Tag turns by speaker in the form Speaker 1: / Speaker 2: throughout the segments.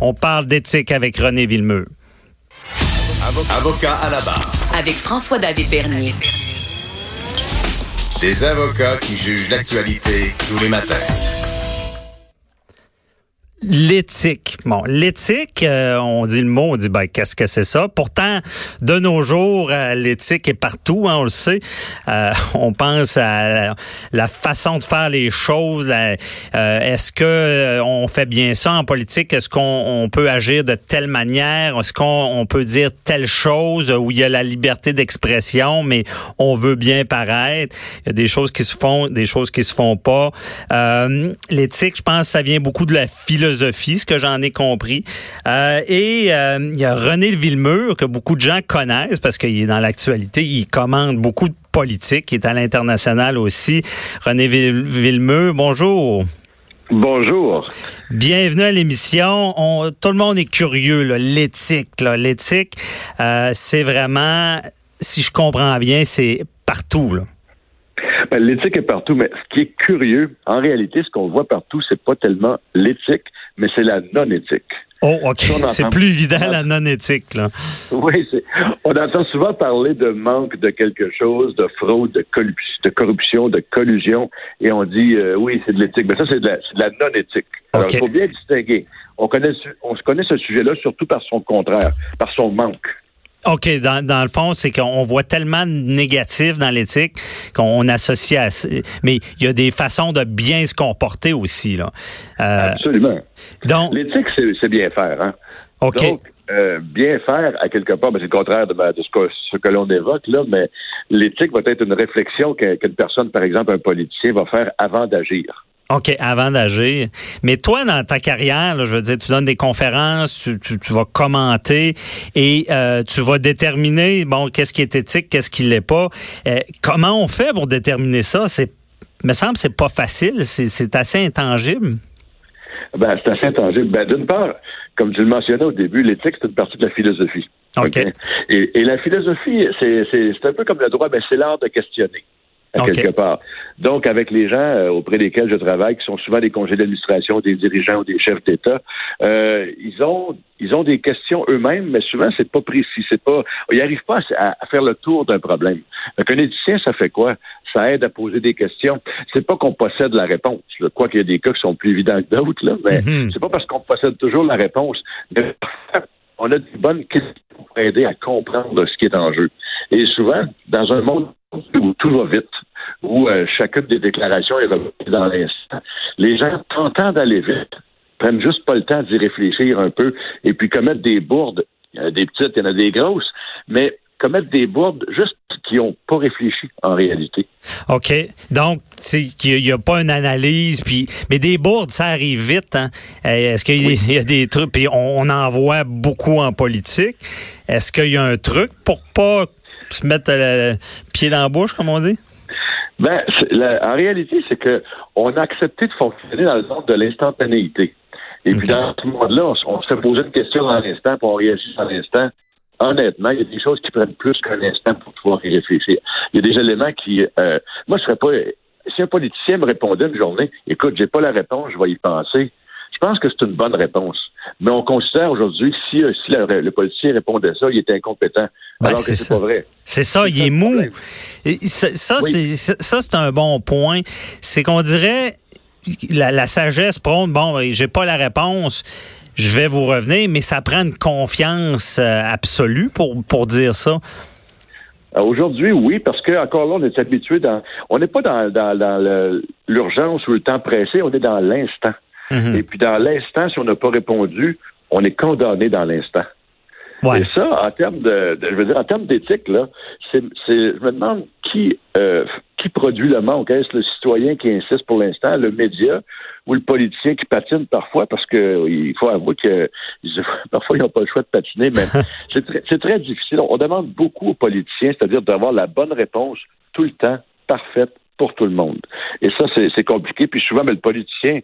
Speaker 1: On parle d'éthique avec René Villemeux.
Speaker 2: Avocat à la barre.
Speaker 3: Avec François-David Bernier.
Speaker 2: Des avocats qui jugent l'actualité tous les matins.
Speaker 1: L'éthique. Bon, l'éthique, euh, on dit le mot, on dit ben qu'est-ce que c'est ça? Pourtant, de nos jours, euh, l'éthique est partout, hein, on le sait. Euh, on pense à la, façon de faire les choses. Est-ce que on fait bien ça en politique? Est-ce qu'on peut agir de telle manière? Est-ce qu'on peut dire telle chose où il y a la liberté d'expression, mais on veut bien paraître? Il y a des choses qui se font, des choses qui se font pas. l'éthique, je pense, ça vient beaucoup de la philosophie ce que j'en ai compris. Euh, et euh, il y a René Villemur, que beaucoup de gens connaissent parce qu'il est dans l'actualité. Il commande beaucoup de politique. Il est à l'international aussi. René Villemur, bonjour.
Speaker 4: Bonjour.
Speaker 1: Bienvenue à l'émission. tout le monde est curieux, l'éthique. L'éthique, euh, c'est vraiment, si je comprends bien, c'est partout. Là.
Speaker 4: Ben, l'éthique est partout, mais ce qui est curieux, en réalité, ce qu'on voit partout, c'est pas tellement l'éthique, mais c'est la non-éthique.
Speaker 1: Oh, OK. C'est plus évident la non-éthique, là.
Speaker 4: Oui, on entend souvent parler de manque de quelque chose, de fraude, de, corruption, de collusion, et on dit, euh, oui, c'est de l'éthique. Mais ça, c'est de la, non-éthique. Alors, il faut bien distinguer. On connaît, on connaît ce sujet-là surtout par son contraire, par son manque.
Speaker 1: OK, dans, dans le fond, c'est qu'on voit tellement de négatifs dans l'éthique qu'on associe à... Mais il y a des façons de bien se comporter aussi. Là.
Speaker 4: Euh, Absolument. Donc, l'éthique, c'est bien faire. Hein?
Speaker 1: OK.
Speaker 4: Donc, euh, bien faire, à quelque part, ben, c'est le contraire de, de ce que, ce que l'on évoque, là, mais l'éthique va être une réflexion qu'une personne, par exemple un politicien, va faire avant d'agir.
Speaker 1: OK, avant d'agir. Mais toi, dans ta carrière, je veux dire, tu donnes des conférences, tu, vas commenter et euh, tu vas déterminer, bon, qu'est-ce qui est éthique, qu'est-ce qui l'est pas. Euh, comment on fait pour déterminer ça? C'est, me semble, c'est pas facile, c'est, assez intangible.
Speaker 4: Ben, c'est assez intangible. Ben, d'une part, comme tu le mentionnais au début, l'éthique, c'est une partie de la philosophie.
Speaker 1: OK.
Speaker 4: Et, et, la philosophie, c'est, c'est, c'est un peu comme le droit, ben, c'est l'art de questionner quelque part. Donc, avec les gens euh, auprès desquels je travaille, qui sont souvent des congés d'administration, des dirigeants ou des chefs d'État, euh, ils ont ils ont des questions eux-mêmes, mais souvent c'est pas précis, c'est pas, ils n'arrivent pas à, faire le tour d'un problème. Un éthicien, ça fait quoi? Ça aide à poser des questions. C'est pas qu'on possède la réponse. Quoi qu'il y a des cas qui sont plus évidents que d'autres, là, mais mm-hmm. c'est pas parce qu'on possède toujours la réponse. Mais on a des bonnes questions pour aider à comprendre ce qui est en jeu. Et souvent, dans un monde où tout va vite, où euh, chacune des déclarations est revenue dans l'instant. Les gens, tentant d'aller vite, prennent juste pas le temps d'y réfléchir un peu et puis commettent des bourdes. Il y en a des petites, il y en a des grosses, mais commettent des bourdes juste qui n'ont pas réfléchi en réalité.
Speaker 1: OK. Donc, il n'y a pas une analyse, puis mais des bourdes, ça arrive vite. Hein? Euh, est-ce qu'il y, a des trucs, puis on, en voit beaucoup en politique. Est-ce qu'il y a un truc pour pas se mettre le pied dans la bouche, comme on dit?
Speaker 4: Ben, en réalité, c'est que on a accepté de fonctionner dans le monde de l'instantanéité. Et puis dans ce monde-là, on, se poser une question dans l'instant, puis on réagit dans l'instant. Honnêtement, il y a des choses qui prennent plus qu'un instant pour pouvoir y réfléchir. Il y a des éléments qui, euh, moi, je serais pas. Si un politicien me répondait une journée, écoute, j'ai pas la réponse, je vais y penser. Je pense que c'est une bonne réponse. Mais on considère aujourd'hui que si, euh, si le, politicien répondait ça, il était incompétent.
Speaker 1: Ben, alors que c'est pas vrai. C'est ça, il est mou. ça, c'est un bon point. C'est qu'on dirait la, sagesse prône, bon, ben, j'ai pas la réponse, je vais vous revenir, mais ça prend une confiance euh, absolue pour, pour dire ça.
Speaker 4: Euh, aujourd'hui, oui, parce que encore là, on est habitué dans. On n'est pas dans, dans l'urgence ou le temps pressé, on est dans l'instant. Mhm. Et puis dans l'instant, si on n'a pas répondu, on est condamné dans l'instant. Et ça, en termes de, je veux dire, en termes d'éthique, là, c'est, je me demande qui, euh, qui produit le manque? Est-ce le citoyen qui insiste pour l'instant, le média ou le politicien qui patine parfois? Parce que il faut avouer que parfois ils n'ont pas le choix de patiner, mais c'est très, très difficile. On demande beaucoup aux politiciens, c'est-à-dire d'avoir la bonne réponse tout le temps, parfaite pour tout le monde. Et ça, c'est compliqué. Puis souvent, mais le politicien,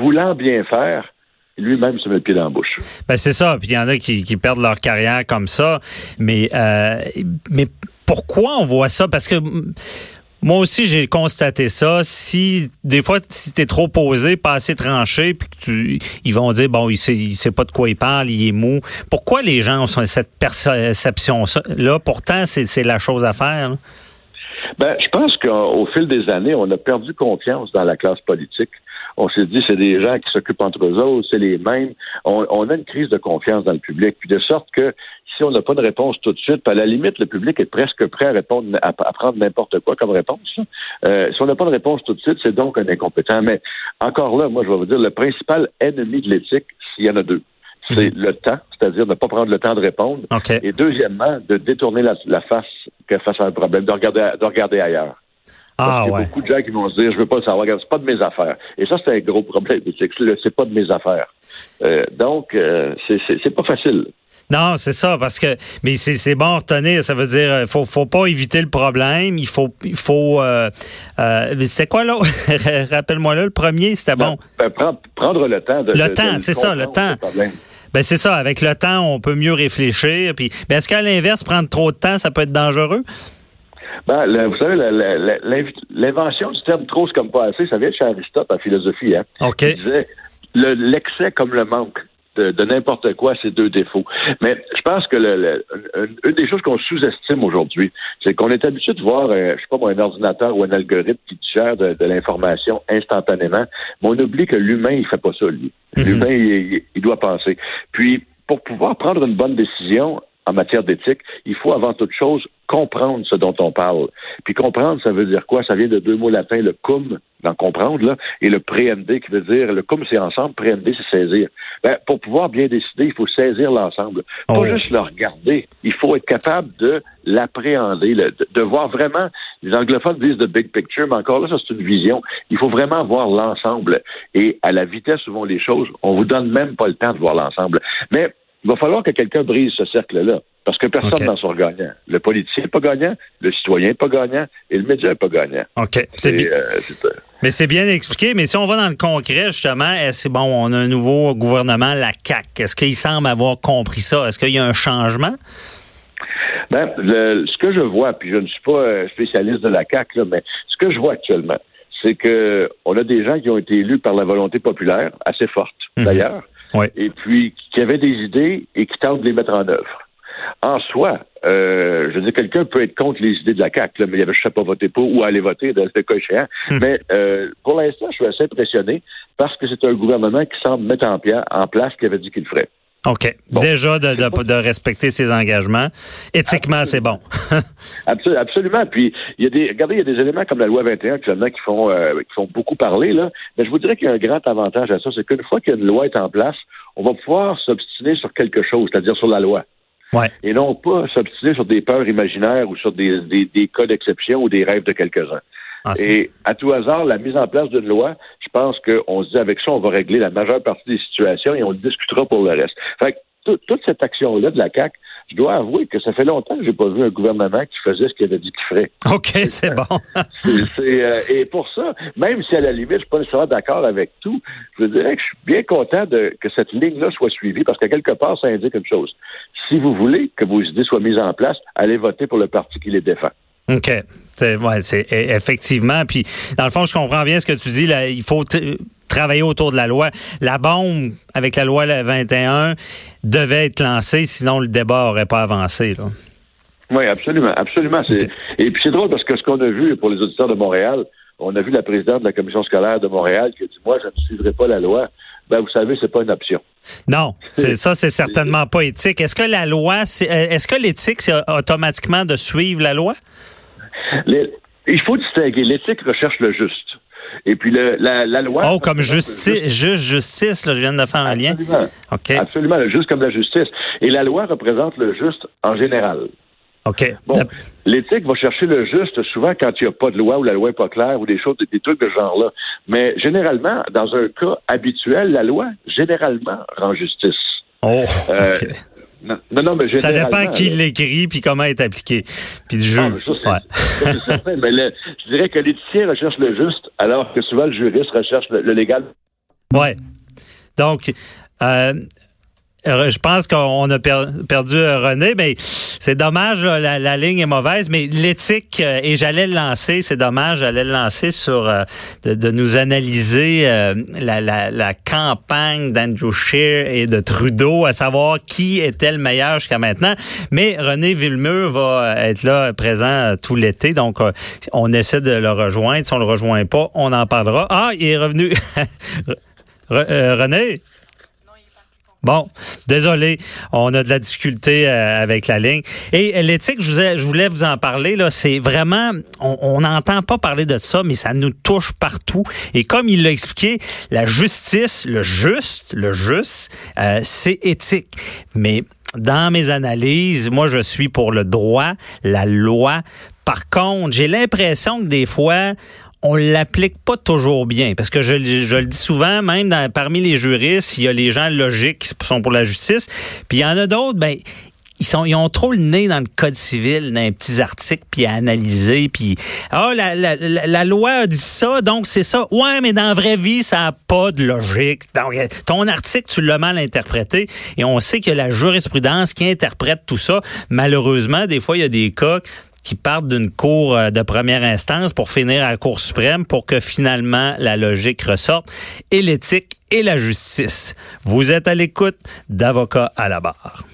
Speaker 4: voulant bien faire, lui-même se met le pied dans la bouche.
Speaker 1: Ben c'est ça. Puis il y en a qui, perdent leur carrière comme ça. Mais, euh, mais pourquoi on voit ça? Parce que moi aussi, j'ai constaté ça. Si des fois, si t'es trop posé, pas assez tranché, puis que tu, ils vont dire bon, il sait, il sait pas de quoi il parle, il est mou. Pourquoi les gens ont cette perception là Pourtant, c'est la chose à faire.
Speaker 4: Ben, je pense qu'au fil des années, on a perdu confiance dans la classe politique on s'est dit c'est des gens qui s'occupent entre eux autres, c'est les mêmes. On, a une crise de confiance dans le public, puis de sorte que si on n'a pas de réponse tout de suite, à la limite, le public est presque prêt à répondre, à, prendre n'importe quoi comme réponse. Euh, si on n'a pas de réponse tout de suite, c'est donc un incompétent. Mais encore là, moi, je vais vous dire, le principal ennemi de l'éthique, s'il y en a deux, c'est mhm. le temps, c'est-à-dire de ne pas prendre le temps de répondre. Et deuxièmement, de détourner la, face face à un problème, de regarder, de regarder ailleurs. Ah, il y a beaucoup de gens qui vont se dire, je veux pas le savoir, c'est pas de mes affaires. Et ça, c'est un gros problème. C'est pas de mes affaires. Euh, donc, euh, c'est pas facile.
Speaker 1: Non, c'est ça, parce que mais c'est bon à retenir. Ça veut dire euh, faut faut pas éviter le problème. Il faut il faut euh, euh c'est quoi là Rappelle-moi là, le premier, c'était bon.
Speaker 4: Ben, prendre, le temps de
Speaker 1: le temps, c'est ça, le temps. Ben c'est ça. Avec le temps, on peut mieux réfléchir. Puis, ben, est-ce qu'à l'inverse, prendre trop de temps, ça peut être dangereux?
Speaker 4: Ben, vous savez, l'invention du terme trop, comme pas assez, ça vient de chez Aristote en philosophie. Hein?
Speaker 1: OK. Il
Speaker 4: disait l'excès comme le manque de, n'importe quoi, c'est deux défauts. Mais je pense que le, une des choses qu'on sous-estime aujourd'hui, c'est qu'on est habitué de voir, euh, je sais pas moi, un ordinateur ou un algorithme qui gère de, l'information instantanément, mais on oublie que l'humain, il fait pas ça, lui. Mm-hmm. L'humain, il doit penser. Puis, pour pouvoir prendre une bonne décision, en matière d'éthique, il faut avant toute chose comprendre ce dont on parle. Puis comprendre, ça veut dire quoi? Ça vient de deux mots latins, le cum, d'en comprendre, là, et le préhender, qui veut dire, le cum, c'est ensemble, préhender, c'est saisir. Ben, pour pouvoir bien décider, il faut saisir l'ensemble. Pas oh. juste le regarder, il faut être capable de l'appréhender, de, voir vraiment, les anglophones disent the big picture, mais encore là, ça c'est une vision. Il faut vraiment voir l'ensemble. Et à la vitesse où vont les choses, on vous donne même pas le temps de voir l'ensemble. Mais il va falloir que quelqu'un brise ce cercle-là. Parce que personne n'en sort gagnant. Le politicien n'est pas gagnant, le citoyen n'est pas gagnant et le média n'est pas gagnant.
Speaker 1: OK. C'est bien. Euh, mais c'est bien expliqué. Mais si on va dans le concret, justement, est-ce bon, on a un nouveau gouvernement, la CAC. Est-ce qu'il semble avoir compris ça? Est-ce qu'il y a un changement?
Speaker 4: Ben, ce que je vois, puis je ne suis pas spécialiste de la CAC, mais ce que je vois actuellement, c'est que on a des gens qui ont été élus par la volonté populaire, assez forte mhm. Et puis qui avaient des idées et qui tentent de les mettre en œuvre. En soi, euh, je veux dire, quelqu'un peut être contre les idées de la CAQ, mais il y avait, je sais pas, voter pour ou aller voter dans ce cas échéant. Hmm. Mais euh, pour l'instant, je suis assez impressionné parce que c'est un gouvernement qui semble mettre en, en place ce qu'il avait dit qu'il ferait.
Speaker 1: OK. Déjà de, de, de, respecter ses engagements. Éthiquement, c'est bon.
Speaker 4: absolument. Puis, il y a des, regardez, il y a des éléments comme la loi 21 actuellement qui font, euh, qui font beaucoup parler, là. Mais je vous dirais qu'il y a un grand avantage à ça, c'est qu'une fois qu'une loi est en place, on va pouvoir s'obstiner sur quelque chose, c'est-à-dire sur la loi.
Speaker 1: Ouais.
Speaker 4: Et non pas s'obstiner sur des peurs imaginaires ou sur des, des, des cas d'exception ou des rêves de quelques-uns. Ah, et à tout hasard, la mise en place d'une loi, je pense qu'on se dit avec ça, on va régler la majeure partie des situations et on discutera pour le reste. Fait que toute cette action-là de la CAC, je dois avouer que ça fait longtemps que j'ai pas vu un gouvernement qui faisait ce qu'il avait dit qu'il ferait.
Speaker 1: OK, c'est bon.
Speaker 4: Euh, et pour ça, même si à la limite, je suis pas nécessairement d'accord avec tout, je dirais que je suis bien content de, que cette ligne-là soit suivie parce que quelque part, ça indique une chose. Si vous voulez que vos idées soient mises en place, allez voter pour le parti qui les défend.
Speaker 1: OK. C'est ouais, c'est e, effectivement. Puis dans le fond, je comprends bien ce que tu dis. Là, il faut travailler autour de la loi. La bombe avec la loi 21 devait être lancée, sinon le débat n'aurait pas avancé. Là.
Speaker 4: Oui, absolument, absolument. Et puis c'est drôle parce que ce qu'on a vu pour les auditeurs de Montréal, on a vu la présidente de la commission scolaire de Montréal qui a dit moi je ne suivrai pas la loi. Ben, vous savez, c'est pas une option.
Speaker 1: Non, c'est ça, c'est certainement pas éthique. Est-ce que la loi, est-ce que l'éthique, c'est automatiquement de suivre la loi?
Speaker 4: Il faut distinguer. L'éthique recherche le juste. Et puis la, loi.
Speaker 1: Oh, comme justice, juste justice, là, je viens de faire un lien.
Speaker 4: Absolument. Absolument, le juste comme la justice. Et la loi représente le juste en général.
Speaker 1: OK.
Speaker 4: Bon, l'éthique va chercher le juste souvent quand il n'y a pas de loi ou la loi n'est pas claire ou des choses, des trucs de ce genre-là. Mais généralement, dans un cas habituel, la loi, généralement, rend justice.
Speaker 1: Oh,
Speaker 4: Euh, non, non, non, mais
Speaker 1: Ça dépend qui l'écrit puis comment est appliqué. Puis du
Speaker 4: Ah, mais
Speaker 1: Ouais.
Speaker 4: certain, mais le- je dirais que l'éthicien recherche le juste, alors que souvent le juriste recherche le, le légal.
Speaker 1: Ouais. Donc, euh, je pense qu'on a per- perdu euh, René, mais c'est dommage, la, la ligne est mauvaise, mais l'éthique, euh, et j'allais le lancer, c'est dommage, j'allais le lancer sur euh, de, de nous analyser euh, la, la, la campagne d'Andrew Scheer et de Trudeau, à savoir qui était le meilleur jusqu'à maintenant. Mais René Villemur va être là présent euh, tout l'été, donc euh, on essaie de le rejoindre. Si on le rejoint pas, on en parlera. Ah, il est revenu. Re- euh, René? Bon, désolé, on a de la difficulté euh, avec la ligne. Et euh, l'éthique, je, voulais vous en parler, là, c'est vraiment, on n'entend pas parler de ça, mais ça nous touche partout. Et comme il l'a expliqué, la justice, le juste, le juste, euh, c'est éthique. Mais dans mes analyses, moi, je suis pour le droit, la loi. Par contre, j'ai l'impression que des fois, on l'applique pas toujours bien. Parce que je, le- dis souvent, même parmi les juristes, il y a les gens logiques qui sont pour la justice, puis il y en a d'autres, ben ils sont ils ont trop le nez dans le code civil, dans les petits articles, puis à analyser, puis ah la, la, la, la loi a dit ça, donc c'est ça. Ouais, mais dans la vraie vie, ça a pas de logique. Donc euh, ton article, tu l'as mal interprété, et on sait que la jurisprudence qui interprète tout ça, malheureusement, des fois il y a des cas qui partent d'une cour euh, de première instance pour finir à la Cour suprême pour que finalement la logique ressorte et l'éthique et la justice. Vous êtes à l'écoute d'avocats à la barre.